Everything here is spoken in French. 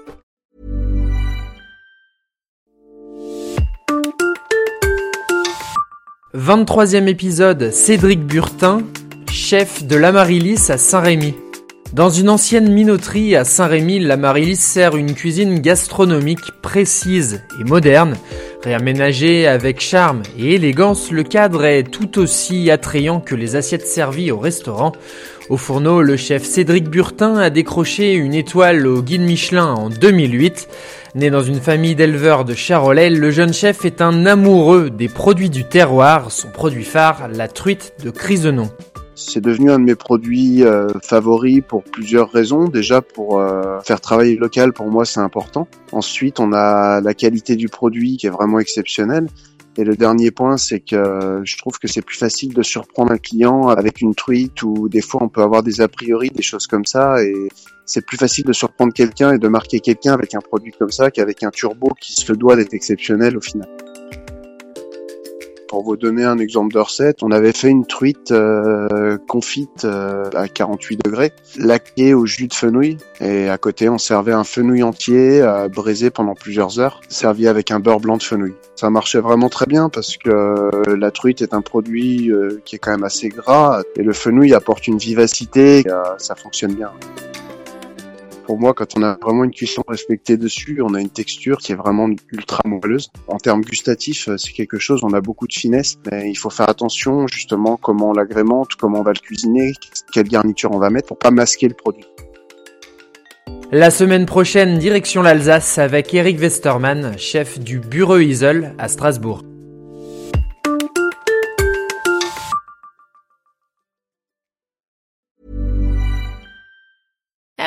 « 23e épisode, Cédric Burtin, chef de l'Amaryllis à Saint-Rémy. Dans une ancienne minoterie à Saint-Rémy, l'Amaryllis sert une cuisine gastronomique précise et moderne. Réaménagée avec charme et élégance, le cadre est tout aussi attrayant que les assiettes servies au restaurant. Au fourneau, le chef Cédric Burtin a décroché une étoile au guide Michelin en 2008. Né dans une famille d'éleveurs de Charolais, le jeune chef est un amoureux des produits du terroir, son produit phare, la truite de Crisenon. C'est devenu un de mes produits euh, favoris pour plusieurs raisons. Déjà pour euh, faire travailler local, pour moi c'est important. Ensuite, on a la qualité du produit qui est vraiment exceptionnelle. Et le dernier point, c'est que je trouve que c'est plus facile de surprendre un client avec une truite ou des fois on peut avoir des a priori, des choses comme ça. Et c'est plus facile de surprendre quelqu'un et de marquer quelqu'un avec un produit comme ça qu'avec un turbo qui se doit d'être exceptionnel au final. Pour vous donner un exemple de recette, on avait fait une truite euh, confite euh, à 48 degrés, laquée au jus de fenouil, et à côté on servait un fenouil entier à braiser pendant plusieurs heures, servi avec un beurre blanc de fenouil. Ça marchait vraiment très bien parce que euh, la truite est un produit euh, qui est quand même assez gras et le fenouil apporte une vivacité, euh, ça fonctionne bien pour moi, quand on a vraiment une cuisson respectée dessus, on a une texture qui est vraiment ultra moelleuse. En termes gustatifs, euh, c'est quelque chose, on a beaucoup de finesse, mais il faut faire attention justement comment on l'agrémente, comment on va le cuisiner, quelle garniture on va mettre pour pas masquer le produit. La semaine prochaine, direction l'Alsace avec Eric Westermann, chef du Bureau Isel à Strasbourg.